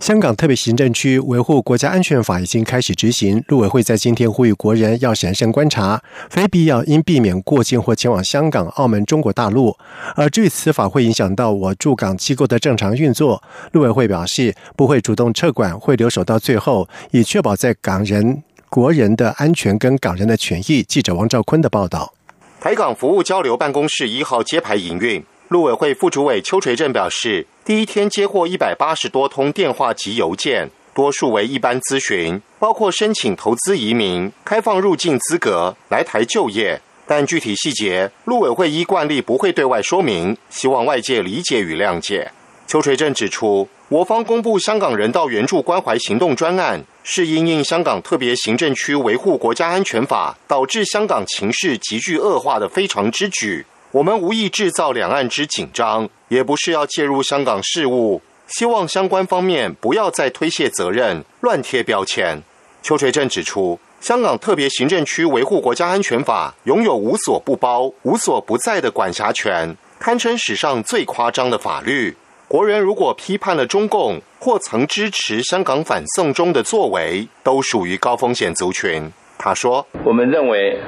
香港特别行政区维护国家安全法已经开始执行，陆委会在今天呼吁国人要审慎观察，非必要应避免过境或前往香港、澳门、中国大陆。而至于此法会影响到我驻港机构的正常运作，陆委会表示不会主动撤管，会留守到最后，以确保在港人国人的安全跟港人的权益。记者王兆坤的报道。台港服务交流办公室一号揭牌营运，陆委会副主委邱垂正表示。第一天接获一百八十多通电话及邮件，多数为一般咨询，包括申请投资移民、开放入境资格、来台就业，但具体细节，陆委会依惯例不会对外说明，希望外界理解与谅解。邱垂正指出，我方公布香港人道援助关怀行动专案，是因应香港特别行政区维护国家安全法导致香港情势急剧恶化的非常之举。我们无意制造两岸之紧张，也不是要介入香港事务。希望相关方面不要再推卸责任、乱贴标签。邱垂正指出，香港特别行政区维护国家安全法拥有无所不包、无所不在的管辖权，堪称史上最夸张的法律。国人如果批判了中共，或曾支持香港反送中的作为，都属于高风险族群。他说：“我们认为，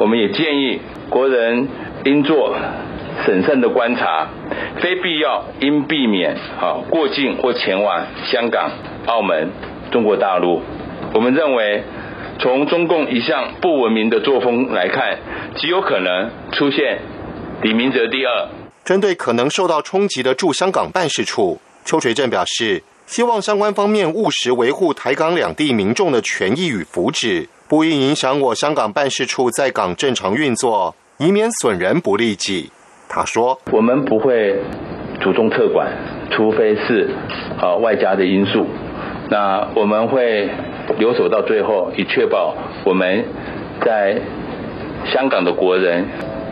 我们也建议国人。”应做审慎的观察，非必要应避免啊过境或前往香港、澳门、中国大陆。我们认为，从中共一向不文明的作风来看，极有可能出现李明哲第二。针对可能受到冲击的驻香港办事处，邱垂正表示，希望相关方面务实维护台港两地民众的权益与福祉，不应影响我香港办事处在港正常运作。以免损人不利己，他说：“我们不会主动撤管，除非是呃外加的因素。那我们会留守到最后，以确保我们在香港的国人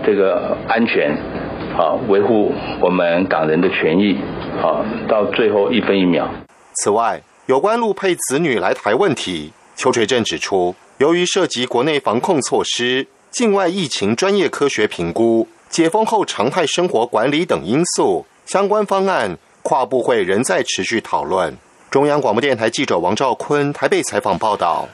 这个安全，好维护我们港人的权益，好到最后一分一秒。”此外，有关陆配子女来台问题，邱垂正指出，由于涉及国内防控措施。境外疫情专业科学评估、解封后常态生活管理等因素，相关方案跨部会仍在持续讨论。中央广播电台记者王兆坤台北采访报道。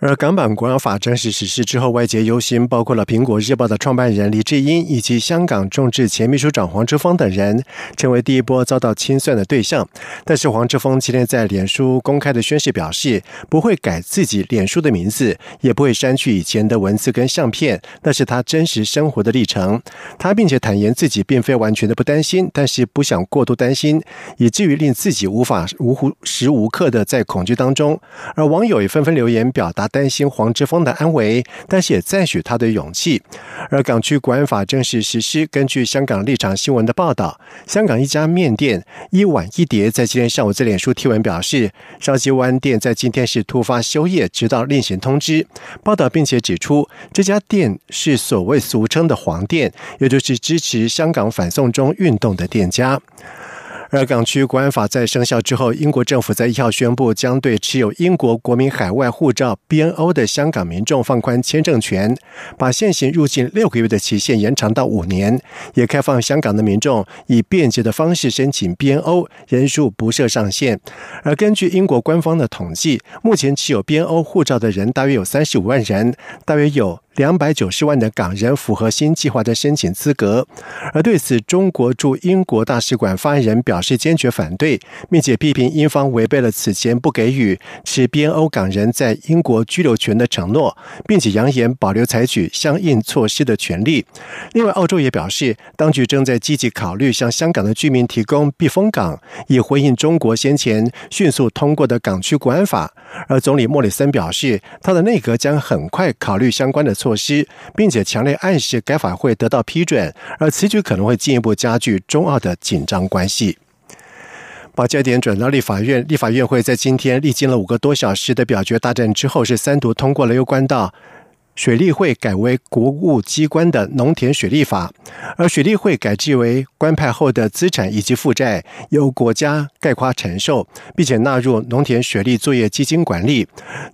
而港版国安法正式实施之后，外界忧心，包括了苹果日报的创办人李志英以及香港众志前秘书长黄之锋等人，成为第一波遭到清算的对象。但是黄之锋今天在脸书公开的宣誓表示，不会改自己脸书的名字，也不会删去以前的文字跟相片，那是他真实生活的历程。他并且坦言自己并非完全的不担心，但是不想过度担心，以至于令自己无法无时无刻的在恐惧当中。而网友也纷纷留言表达。担心黄之锋的安危，但是也赞许他的勇气。而港区国安法正式实施，根据香港立场新闻的报道，香港一家面店一碗一碟在今天上午在脸书贴文表示，烧鸡湾店在今天是突发休业，直到另行通知。报道并且指出，这家店是所谓俗称的黄店，也就是支持香港反送中运动的店家。而港区国安法在生效之后，英国政府在一号宣布，将对持有英国国民海外护照 （BNO） 的香港民众放宽签证权，把现行入境六个月的期限延长到五年，也开放香港的民众以便捷的方式申请 BNO，人数不设上限。而根据英国官方的统计，目前持有 BNO 护照的人大约有三十五万人，大约有。两百九十万的港人符合新计划的申请资格，而对此，中国驻英国大使馆发言人表示坚决反对，并且批评英方违背了此前不给予持 BNO 港人在英国居留权的承诺，并且扬言保留采取相应措施的权利。另外，澳洲也表示，当局正在积极考虑向香港的居民提供避风港，以回应中国先前迅速通过的港区国安法。而总理莫里森表示，他的内阁将很快考虑相关的措。措施，并且强烈暗示该法会得到批准，而此举可能会进一步加剧中澳的紧张关系。把焦点转到立法院，立法院会在今天历经了五个多小时的表决大战之后，是三读通过了有关到。水利会改为国务机关的农田水利法，而水利会改制为官派后的资产以及负债由国家概括承受，并且纳入农田水利作业基金管理，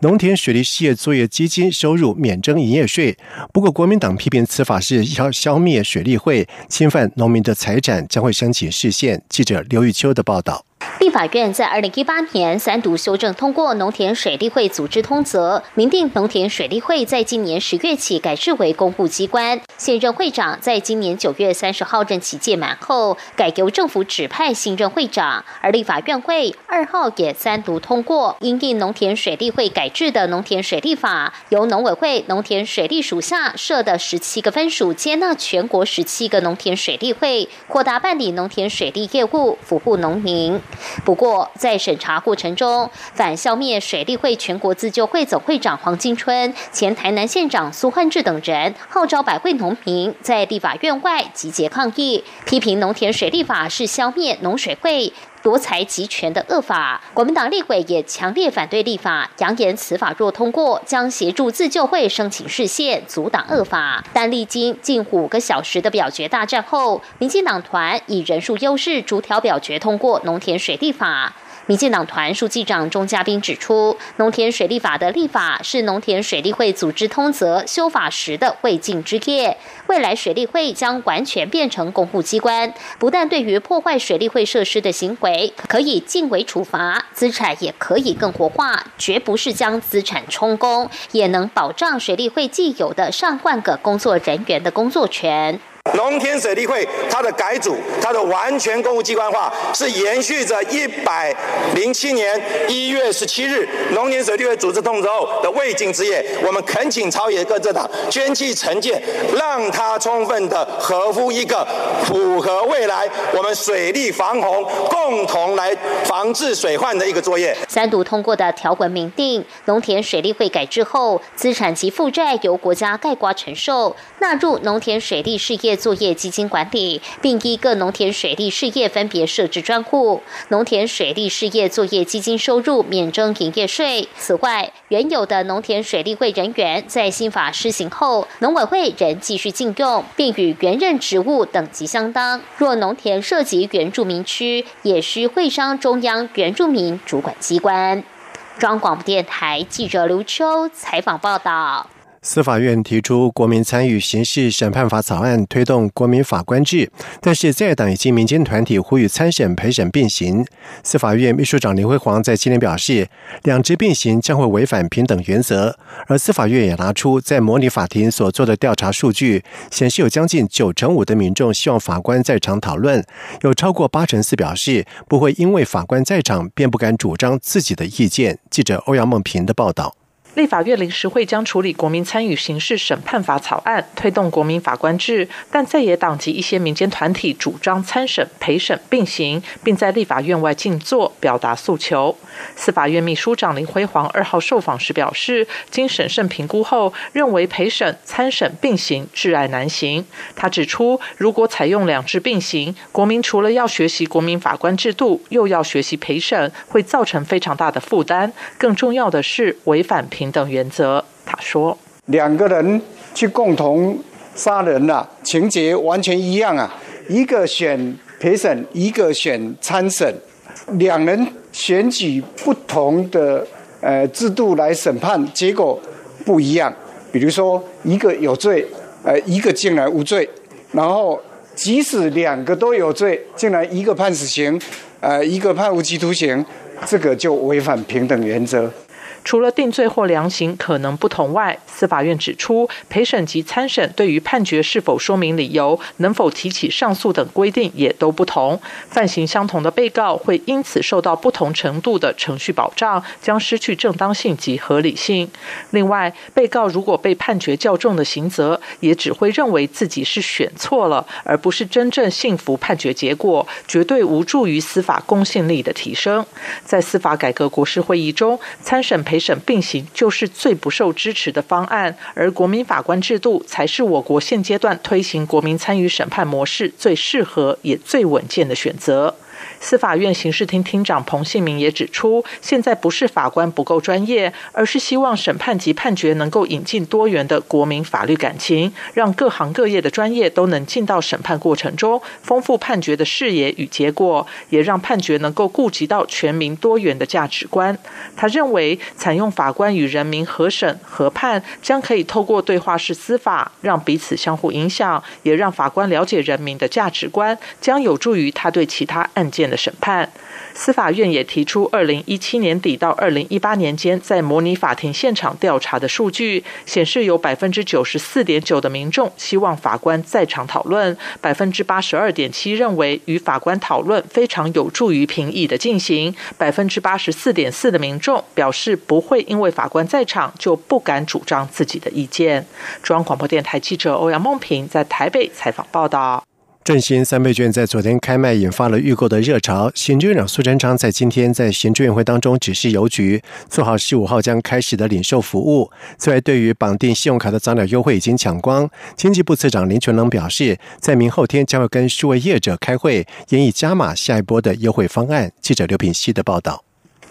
农田水利事业作业基金收入免征营业税。不过，国民党批评此法是要消灭水利会，侵犯农民的财产，将会升起视线。记者刘玉秋的报道。立法院在二零一八年三读修正通过农田水利会组织通则，明定农田水利会在今年十月起改制为公务机关。现任会长在今年九月三十号任期届满后，改由政府指派新任会长。而立法院会二号也三读通过，因应农田水利会改制的农田水利法，由农委会农田水利署下设的十七个分署接纳全国十七个农田水利会，扩大办理农田水利业务，服务农民。不过，在审查过程中，反消灭水利会全国自救会总会长黄金春、前台南县长苏焕志等人号召百位农民在立法院外集结抗议，批评农田水利法是消灭农水会。夺财集权的恶法，国民党立委也强烈反对立法，扬言此法若通过，将协助自救会申请视线，阻挡恶法。但历经近五个小时的表决大战后，民进党团以人数优势逐条表决通过农田水利法。民进党团书记长钟嘉宾指出，农田水利法的立法是农田水利会组织通则修法时的未尽之业。未来水利会将完全变成公务机关，不但对于破坏水利会设施的行为可以尽为处罚，资产也可以更活化，绝不是将资产充公，也能保障水利会既有的上万个工作人员的工作权。农田水利会它的改组，它的完全公务机关化，是延续着一百零七年一月十七日农田水利会组织通知后的未尽之业。我们恳请朝野各政党捐弃成见，让它充分的合乎一个符合未来我们水利防洪共同来防治水患的一个作业。三读通过的条文明定，农田水利会改制后，资产及负债由国家概括承受，纳入农田水利事业。作业基金管理，并依各农田水利事业分别设置专户，农田水利事业作业基金收入免征营业税。此外，原有的农田水利会人员在新法施行后，农委会仍继续禁用，并与原任职务等级相当。若农田涉及原住民区，也需会商中央原住民主管机关。中央广播电台记者刘秋采访报道。司法院提出国民参与刑事审判法草案，推动国民法官制，但是在党以及民间团体呼吁参审陪审并行。司法院秘书长林辉煌在今年表示，两制并行将会违反平等原则。而司法院也拿出在模拟法庭所做的调查数据，显示有将近九成五的民众希望法官在场讨论，有超过八成四表示不会因为法官在场便不敢主张自己的意见。记者欧阳梦平的报道。立法院临时会将处理国民参与刑事审判法草案，推动国民法官制，但在野党及一些民间团体主张参审陪审并行，并在立法院外静坐表达诉求。司法院秘书长林辉煌二号受访时表示，经审慎评估后，认为陪审参审并行至爱难行。他指出，如果采用两制并行，国民除了要学习国民法官制度，又要学习陪审，会造成非常大的负担。更重要的是，违反平。平等原则，他说：“两个人去共同杀人了，情节完全一样啊！一个选陪审，一个选参审，两人选举不同的呃制度来审判，结果不一样。比如说，一个有罪，呃，一个竟然无罪。然后，即使两个都有罪，竟然一个判死刑，呃，一个判无期徒刑，这个就违反平等原则。”除了定罪或量刑可能不同外，司法院指出，陪审及参审对于判决是否说明理由、能否提起上诉等规定也都不同。犯行相同的被告会因此受到不同程度的程序保障，将失去正当性及合理性。另外，被告如果被判决较重的刑责，也只会认为自己是选错了，而不是真正信服判决结果，绝对无助于司法公信力的提升。在司法改革国事会议中，参审陪。陪审并行就是最不受支持的方案，而国民法官制度才是我国现阶段推行国民参与审判模式最适合也最稳健的选择。司法院刑事厅厅长彭信明也指出，现在不是法官不够专业，而是希望审判及判决能够引进多元的国民法律感情，让各行各业的专业都能进到审判过程中，丰富判决的视野与结果，也让判决能够顾及到全民多元的价值观。他认为，采用法官与人民合审合判，将可以透过对话式司法，让彼此相互影响，也让法官了解人民的价值观，将有助于他对其他案件的审判。司法院也提出，二零一七年底到二零一八年间，在模拟法庭现场调查的数据显示，有百分之九十四点九的民众希望法官在场讨论，百分之八十二点七认为与法官讨论非常有助于评议的进行，百分之八十四点四的民众表示不会因为法官在场就不敢主张自己的意见。中央广播电台记者欧阳梦平在台北采访报道。振兴三倍券在昨天开卖，引发了预购的热潮。行政院长苏贞昌在今天在行政院会当中指示邮局做好十五号将开始的领售服务。此外，对于绑定信用卡的早鸟优惠已经抢光，经济部次长林全龙表示，在明后天将会跟数位业者开会，研议加码下一波的优惠方案。记者刘品希的报道。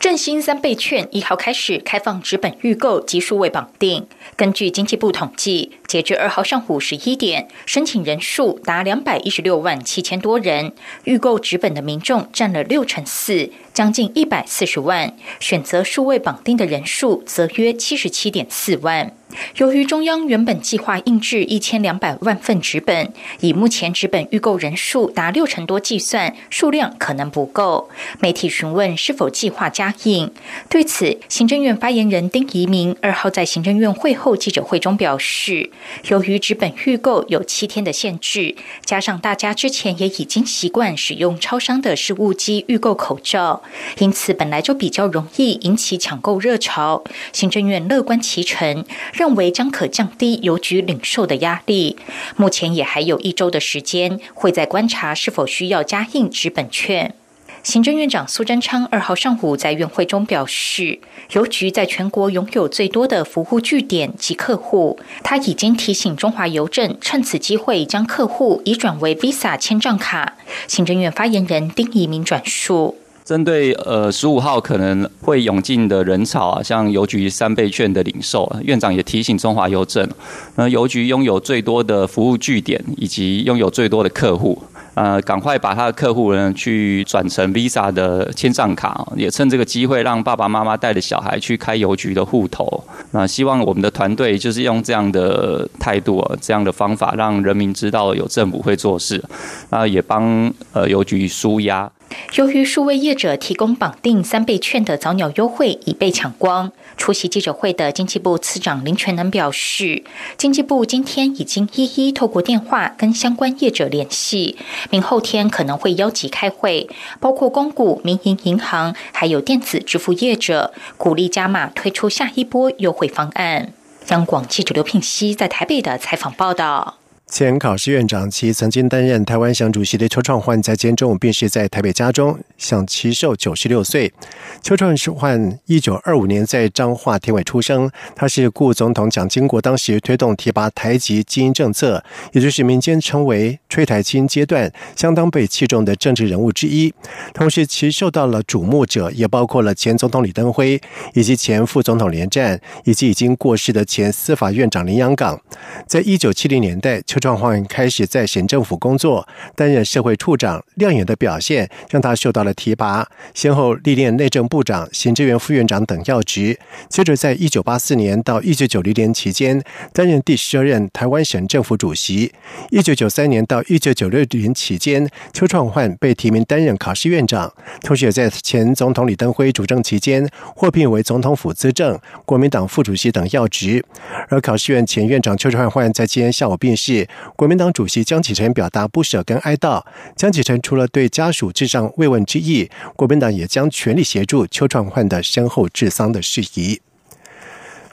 振兴三倍券一号开始开放纸本预购及数位绑定。根据经济部统计，截至二号上午十一点，申请人数达两百一十六万七千多人，预购纸本的民众占了六成四。将近一百四十万，选择数位绑定的人数则约七十七点四万。由于中央原本计划印制一千两百万份纸本，以目前纸本预购人数达六成多计算，数量可能不够。媒体询问是否计划加印，对此，行政院发言人丁仪明二号在行政院会后记者会中表示，由于纸本预购有七天的限制，加上大家之前也已经习惯使用超商的事务机预购口罩。因此，本来就比较容易引起抢购热潮。行政院乐观其成，认为将可降低邮局领售的压力。目前也还有一周的时间，会在观察是否需要加印纸本券。行政院长苏贞昌二号上午在院会中表示，邮局在全国拥有最多的服务据点及客户，他已经提醒中华邮政趁此机会将客户移转为 Visa 签账卡。行政院发言人丁仪明转述。针对呃十五号可能会涌进的人潮啊，像邮局三倍券的领售，院长也提醒中华邮政，那邮局拥有最多的服务据点，以及拥有最多的客户，呃，赶快把他的客户呢去转成 Visa 的签账卡，也趁这个机会让爸爸妈妈带着小孩去开邮局的户头。那希望我们的团队就是用这样的态度、这样的方法，让人民知道有政府会做事，那也帮呃邮局舒压。由于数位业者提供绑定三倍券的早鸟优惠已被抢光，出席记者会的经济部次长林全能表示，经济部今天已经一一透过电话跟相关业者联系，明后天可能会邀集开会，包括公股、民营银行，还有电子支付业者，鼓励加码推出下一波优惠方案。央广记者刘聘熙在台北的采访报道。前考试院长，其曾经担任台湾省主席的邱创焕，在今天中午病逝在台北家中，享其寿九十六岁。邱创焕一九二五年在彰化田尾出生，他是故总统蒋经国当时推动提拔台籍精英政策，也就是民间称为“吹台基因”阶段，相当被器重的政治人物之一。同时，其受到了瞩目者也包括了前总统李登辉，以及前副总统连战，以及已经过世的前司法院长林洋港。在一九七零年代，邱创焕开始在省政府工作，担任社会处长。亮眼的表现让他受到了提拔，先后历练内政部长、行政院副院长等要职。接着，在一九八四年到一九九零年期间，担任第十二任台湾省政府主席。一九九三年到一九九六年期间，邱创焕被提名担任考试院长，同时也在前总统李登辉主政期间获聘为总统府资政、国民党副主席等要职。而考试院前院长邱传焕在今天下午病逝。国民党主席江启臣表达不舍跟哀悼。江启臣除了对家属致上慰问之意，国民党也将全力协助邱传焕的身后治丧的事宜。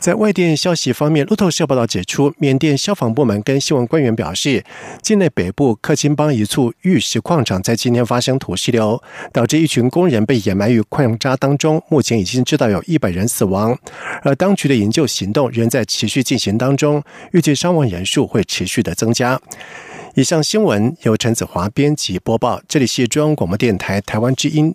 在外电消息方面，路透社报道指出，缅甸消防部门跟新闻官员表示，境内北部克钦邦一处玉石矿场在今天发生土石流，导致一群工人被掩埋于矿渣当中。目前已经知道有一百人死亡，而当局的营救行动仍在持续进行当中，预计伤亡人数会持续的增加。以上新闻由陈子华编辑播报，这里是中央广播电台台湾之音。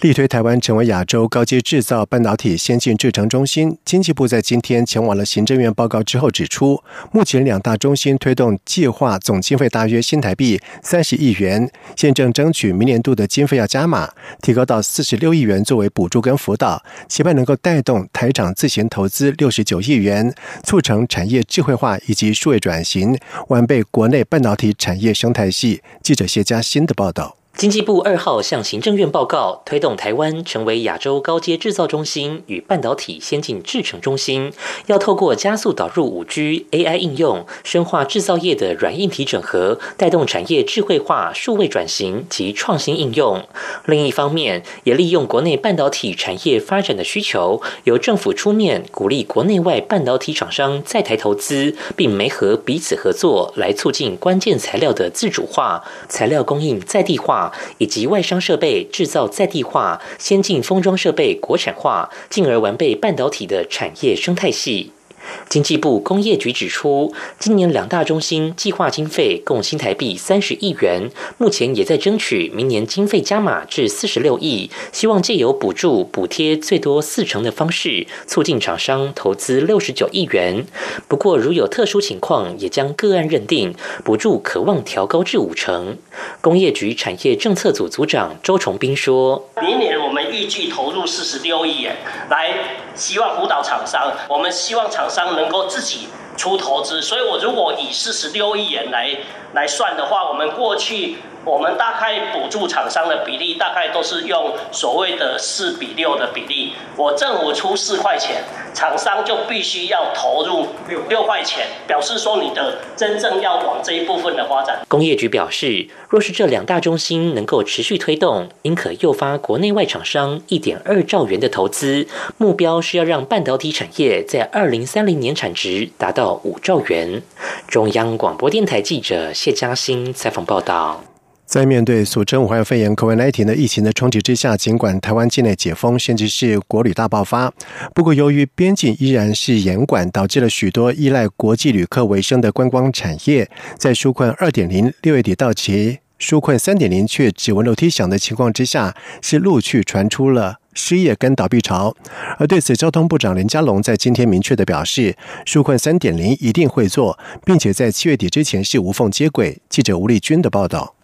力推台湾成为亚洲高阶制造半导体先进制程中心。经济部在今天前往了行政院报告之后指出，目前两大中心推动计划总经费大约新台币三十亿元，现正争取明年度的经费要加码，提高到四十六亿元作为补助跟辅导，期盼能够带动台厂自行投资六十九亿元，促成产业智慧化以及数位转型，完备国内半导体产业生态系。记者谢佳欣的报道。经济部二号向行政院报告，推动台湾成为亚洲高阶制造中心与半导体先进制程中心，要透过加速导入五 G、AI 应用，深化制造业的软硬体整合，带动产业智慧化、数位转型及创新应用。另一方面，也利用国内半导体产业发展的需求，由政府出面鼓励国内外半导体厂商在台投资，并媒合彼此合作，来促进关键材料的自主化、材料供应在地化。以及外商设备制造在地化、先进封装设备国产化，进而完备半导体的产业生态系。经济部工业局指出，今年两大中心计划经费共新台币三十亿元，目前也在争取明年经费加码至四十六亿，希望借由补助补贴最多四成的方式，促进厂商投资六十九亿元。不过，如有特殊情况，也将个案认定补助，可望调高至五成。工业局产业政策组组长周崇斌说：“明年我们预计投入四十六亿元，来希望辅导厂商，我们希望厂商。”能够自己出投资，所以我如果以四十六亿元来来算的话，我们过去。我们大概补助厂商的比例，大概都是用所谓的四比六的比例。我政府出四块钱，厂商就必须要投入六六块钱，表示说你的真正要往这一部分的发展。工业局表示，若是这两大中心能够持续推动，应可诱发国内外厂商一点二兆元的投资。目标是要让半导体产业在二零三零年产值达到五兆元。中央广播电台记者谢嘉欣采访报道。在面对俗称武汉肺炎 （COVID-19） 的疫情的冲击之下，尽管台湾境内解封，甚至是国旅大爆发，不过由于边境依然是严管，导致了许多依赖国际旅客为生的观光产业，在纾困二点零六月底到期，纾困三点零却只闻楼梯响的情况之下，是陆续传出了失业跟倒闭潮。而对此，交通部长林佳龙在今天明确的表示，纾困三点零一定会做，并且在七月底之前是无缝接轨。记者吴丽君的报道。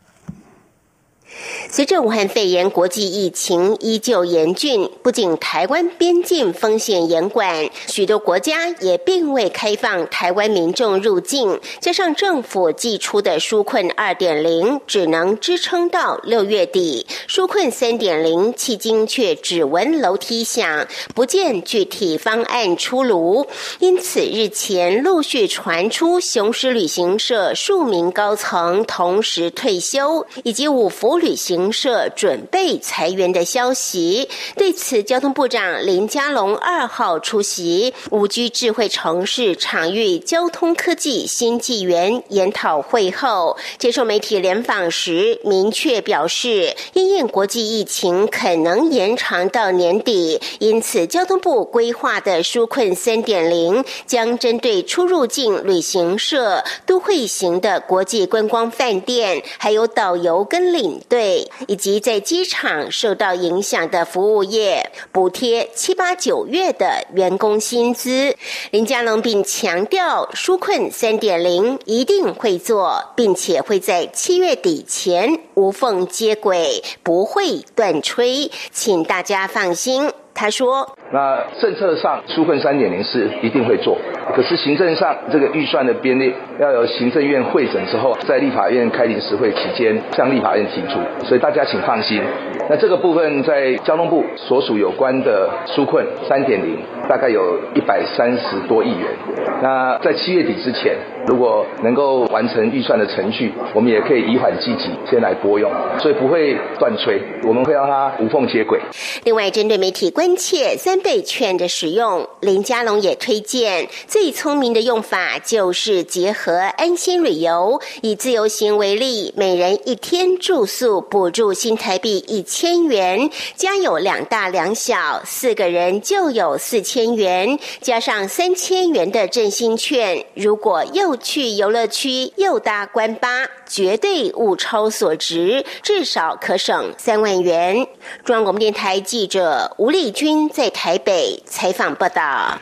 随着武汉肺炎国际疫情依旧严峻，不仅台湾边境风险严管，许多国家也并未开放台湾民众入境。加上政府寄出的纾困二点零只能支撑到六月底，纾困三点零迄今却只闻楼梯响，不见具体方案出炉。因此，日前陆续传出雄狮旅行社数名高层同时退休，以及五福旅行。社准备裁员的消息，对此，交通部长林佳龙二号出席五 G 智慧城市场域交通科技新纪元研讨会后，接受媒体联访时，明确表示，因应国际疫情可能延长到年底，因此交通部规划的纾困三点零将针对出入境旅行社、都会型的国际观光饭店，还有导游跟领队。对以及在机场受到影响的服务业，补贴七八九月的员工薪资。林佳龙并强调，纾困三点零一定会做，并且会在七月底前无缝接轨，不会断吹，请大家放心。他说：“那政策上纾困三点零是一定会做，可是行政上这个预算的编列要由行政院会诊之后，在立法院开临时会期间向立法院提出，所以大家请放心。那这个部分在交通部所属有关的纾困三点零，大概有一百三十多亿元。那在七月底之前，如果能够完成预算的程序，我们也可以以缓积极，先来拨用，所以不会断吹，我们会让它无缝接轨。另外，针对媒体关切三倍券的使用，林佳龙也推荐最聪明的用法就是结合安心旅游，以自由行为例，每人一天住宿补助新台币一千元，家有两大两小，四个人就有四千元，加上三千元的振兴券，如果又去游乐区又搭关巴，绝对物超所值，至少可省三万元。中央广播电台记者吴丽君在台北采访报道。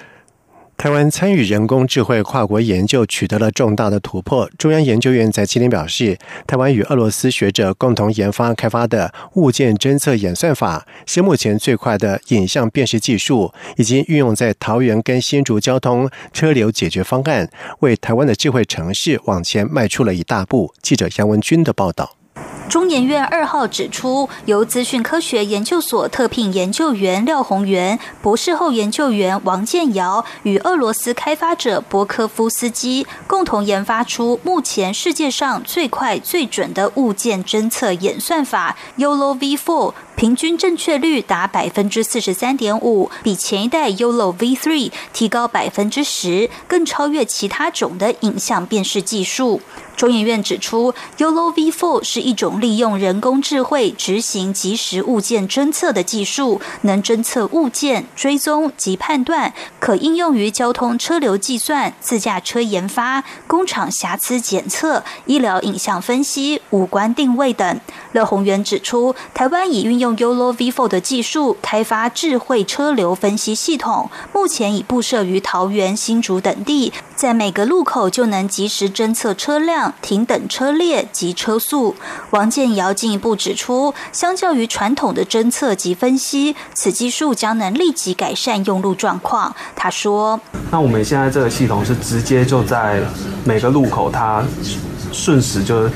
台湾参与人工智慧跨国研究取得了重大的突破。中央研究院在今天表示，台湾与俄罗斯学者共同研发开发的物件侦测演算法，是目前最快的影像辨识技术，已经运用在桃园跟新竹交通车流解决方案，为台湾的智慧城市往前迈出了一大步。记者杨文军的报道。中研院二号指出，由资讯科学研究所特聘研究员廖宏源、博士后研究员王建尧与俄罗斯开发者博科夫斯基共同研发出目前世界上最快最准的物件侦测演算法 Yolo V4，平均正确率达百分之四十三点五，比前一代 Yolo V3 提高百分之十，更超越其他种的影像辨识技术。中研院指出，Yolo V4 是一种利用人工智慧执行即时物件侦测的技术，能侦测物件、追踪及判断，可应用于交通车流计算、自驾车研发、工厂瑕疵检测、医疗影像分析、五官定位等。乐宏源指出，台湾已运用 Yolo V4 的技术开发智慧车流分析系统，目前已布设于桃园、新竹等地，在每个路口就能及时侦测车辆停等车列及车速。王建尧进一步指出，相较于传统的侦测及分析，此技术将能立即改善用路状况。他说：“那我们现在这个系统是直接就在每个路口，它瞬时就。”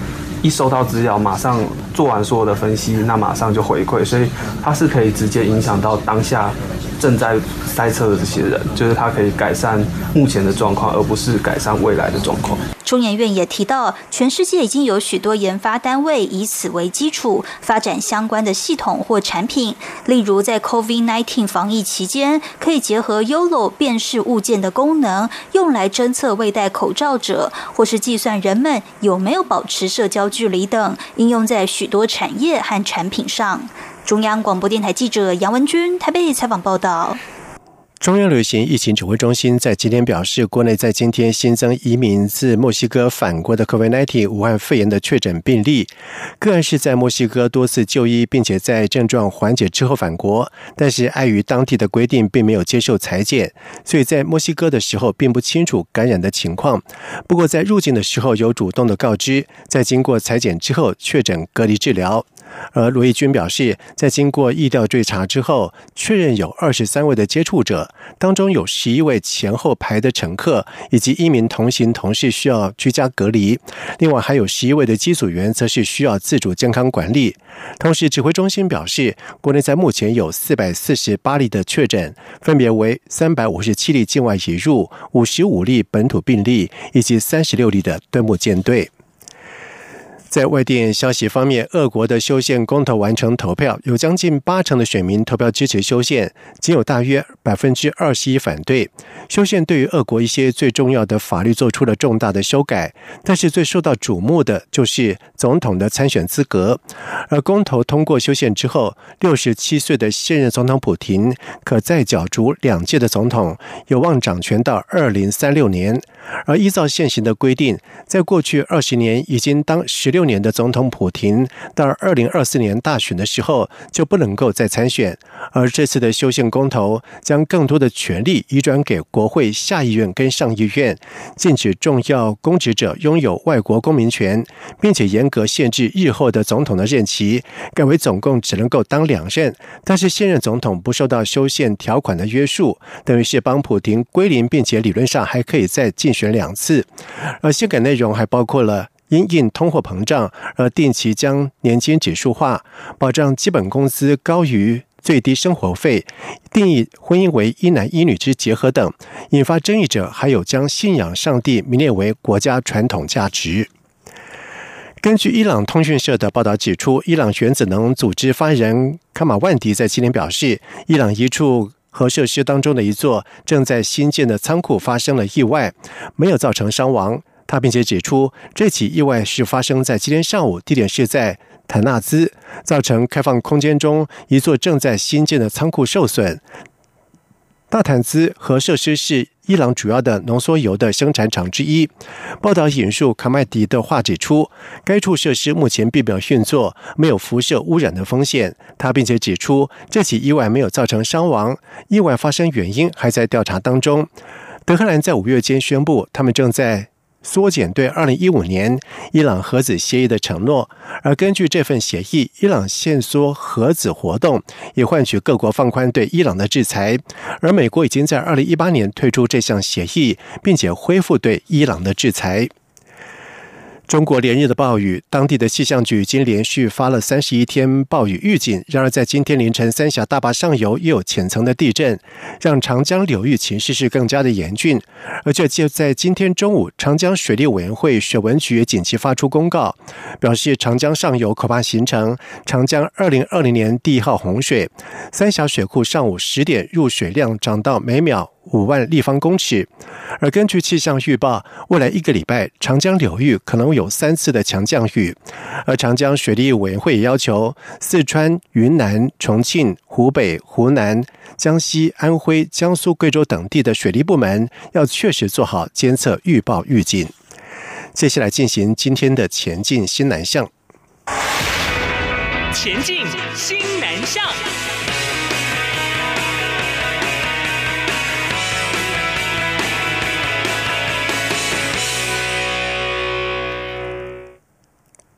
一收到资料，马上做完所有的分析，那马上就回馈，所以它是可以直接影响到当下正在塞车的这些人，就是它可以改善目前的状况，而不是改善未来的状况。中研院也提到，全世界已经有许多研发单位以此为基础发展相关的系统或产品。例如，在 COVID-19 防疫期间，可以结合 Yolo 辨识物件的功能，用来侦测未戴口罩者，或是计算人们有没有保持社交距离等，应用在许多产业和产品上。中央广播电台记者杨文君台北采访报道。中央流行疫情指挥中心在今天表示，国内在今天新增一名自墨西哥返国的 COVID-19 武汉肺炎的确诊病例。个案是在墨西哥多次就医，并且在症状缓解之后返国，但是碍于当地的规定，并没有接受裁剪，所以在墨西哥的时候并不清楚感染的情况。不过在入境的时候有主动的告知，在经过裁剪之后确诊隔离治疗。而罗毅军表示，在经过疫调追查之后，确认有二十三位的接触者，当中有十一位前后排的乘客，以及一名同行同事需要居家隔离。另外还有十一位的机组员，则是需要自主健康管理。同时，指挥中心表示，国内在目前有四百四十八例的确诊，分别为三百五十七例境外引入、五十五例本土病例，以及三十六例的端木舰队。在外电消息方面，俄国的修宪公投完成投票，有将近八成的选民投票支持修宪，仅有大约百分之二十一反对。修宪对于俄国一些最重要的法律做出了重大的修改，但是最受到瞩目的就是总统的参选资格。而公投通过修宪之后，六十七岁的现任总统普廷可再角逐两届的总统，有望掌权到二零三六年。而依照现行的规定，在过去二十年已经当十。六年的总统普廷，到二零二四年大选的时候就不能够再参选。而这次的修宪公投将更多的权力移转给国会下议院跟上议院，禁止重要公职者拥有外国公民权，并且严格限制日后的总统的任期，改为总共只能够当两任。但是现任总统不受到修宪条款的约束，等于是帮普廷归零，并且理论上还可以再竞选两次。而修改内容还包括了因应通货膨胀而定期将年金指数化，保障基本工资高于最低生活费，定义婚姻为一男一女之结合等。引发争议者还有将信仰上帝名列为国家传统价值。根据伊朗通讯社的报道指出，伊朗原子能组织发言人卡马万迪在今天表示，伊朗一处核设施当中的一座正在新建的仓库发生了意外，没有造成伤亡。他并且指出，这起意外是发生在今天上午，地点是在坦纳兹，造成开放空间中一座正在新建的仓库受损。大坦兹核设施是伊朗主要的浓缩铀的生产厂之一。报道引述卡麦迪的话指出，该处设施目前并没有运作，没有辐射污染的风险。他并且指出，这起意外没有造成伤亡，意外发生原因还在调查当中。德黑兰在五月间宣布，他们正在。缩减对二零一五年伊朗核子协议的承诺，而根据这份协议，伊朗限缩核子活动，以换取各国放宽对伊朗的制裁。而美国已经在二零一八年退出这项协议，并且恢复对伊朗的制裁。中国连日的暴雨，当地的气象局已经连续发了三十一天暴雨预警。然而，在今天凌晨，三峡大坝上游又有浅层的地震，让长江流域情势是更加的严峻。而且就在今天中午，长江水利委员会水文局也紧急发出公告，表示长江上游恐怕形成长江二零二零年第一号洪水。三峡水库上午十点入水量涨到每秒。五万立方公尺，而根据气象预报，未来一个礼拜长江流域可能有三次的强降雨。而长江水利委员会也要求四川、云南、重庆、湖北、湖南、江西、安徽、江苏、贵州等地的水利部门要确实做好监测预报预警。接下来进行今天的前进新南向，前进新南向。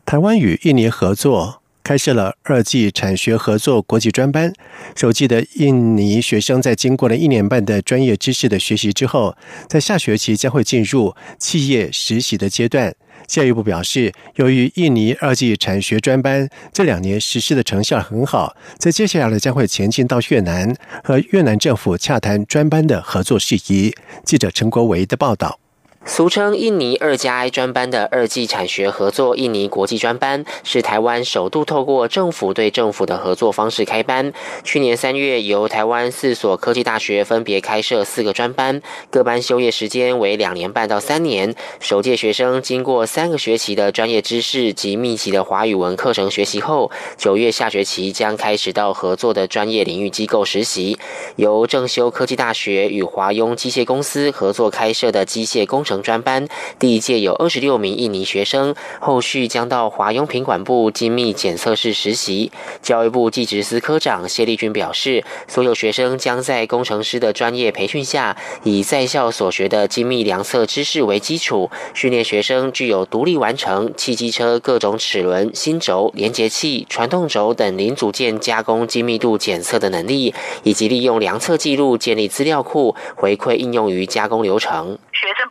台湾与印尼合作开设了二季产学合作国际专班。首季的印尼学生在经过了一年半的专业知识的学习之后，在下学期将会进入企业实习的阶段。教育部表示，由于印尼二季产学专班这两年实施的成效很好，在接下来将会前进到越南和越南政府洽谈专班的合作事宜。记者陈国维的报道。俗称印尼二加 I 专班的二技产学合作印尼国际专班，是台湾首度透过政府对政府的合作方式开班。去年三月，由台湾四所科技大学分别开设四个专班，各班修业时间为两年半到三年。首届学生经过三个学期的专业知识及密集的华语文课程学习后，九月下学期将开始到合作的专业领域机构实习。由正修科技大学与华庸机械公司合作开设的机械工程。专班第一届有二十六名印尼学生，后续将到华雍品管部精密检测室实习。教育部技职司科长谢立军表示，所有学生将在工程师的专业培训下，以在校所学的精密量测知识为基础，训练学生具有独立完成汽机车各种齿轮、心轴、连接器、传动轴等零组件加工精密度检测的能力，以及利用量测记录建立资料库，回馈应用于加工流程。学生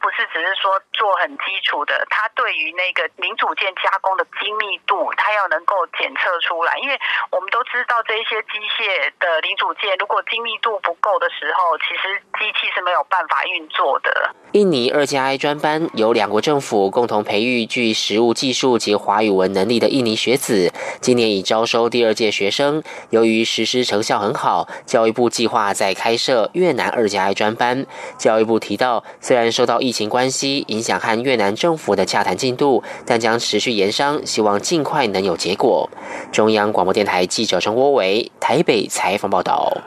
是。做很基础的，他对于那个零组件加工的精密度，他要能够检测出来。因为我们都知道，这一些机械的零组件如果精密度不够的时候，其实机器是没有办法运作的。印尼二加 I 专班由两国政府共同培育具实务技术及华语文能力的印尼学子，今年已招收第二届学生。由于实施成效很好，教育部计划再开设越南二加 I 专班。教育部提到，虽然受到疫情关系影响和越南政府的洽谈进度，但将持续研商，希望尽快能有结果。中央广播电台记者张国伟台北采访报道。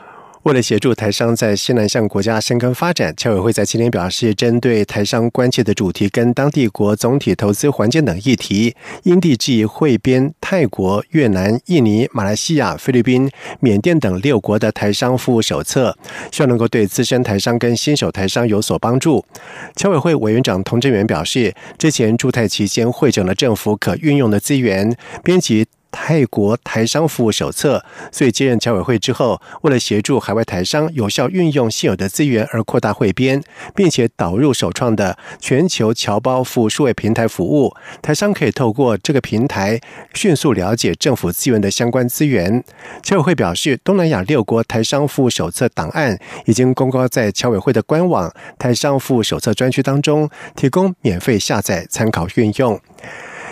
为了协助台商在西南向国家深耕发展，侨委会在今天表示，针对台商关切的主题跟当地国总体投资环境等议题，因地制宜汇编泰国、越南、印尼、马来西亚、菲律宾、缅甸等六国的台商服务手册，希望能够对资深台商跟新手台商有所帮助。侨委会委员长童振源表示，之前驻泰期间会整了政府可运用的资源，编辑。泰国台商服务手册，所以接任侨委会之后，为了协助海外台商有效运用现有的资源而扩大汇编，并且导入首创的全球侨胞服务数位平台服务，台商可以透过这个平台迅速了解政府资源的相关资源。侨委会表示，东南亚六国台商服务手册档案已经公告在侨委会的官网台商服务手册专区当中，提供免费下载参考运用。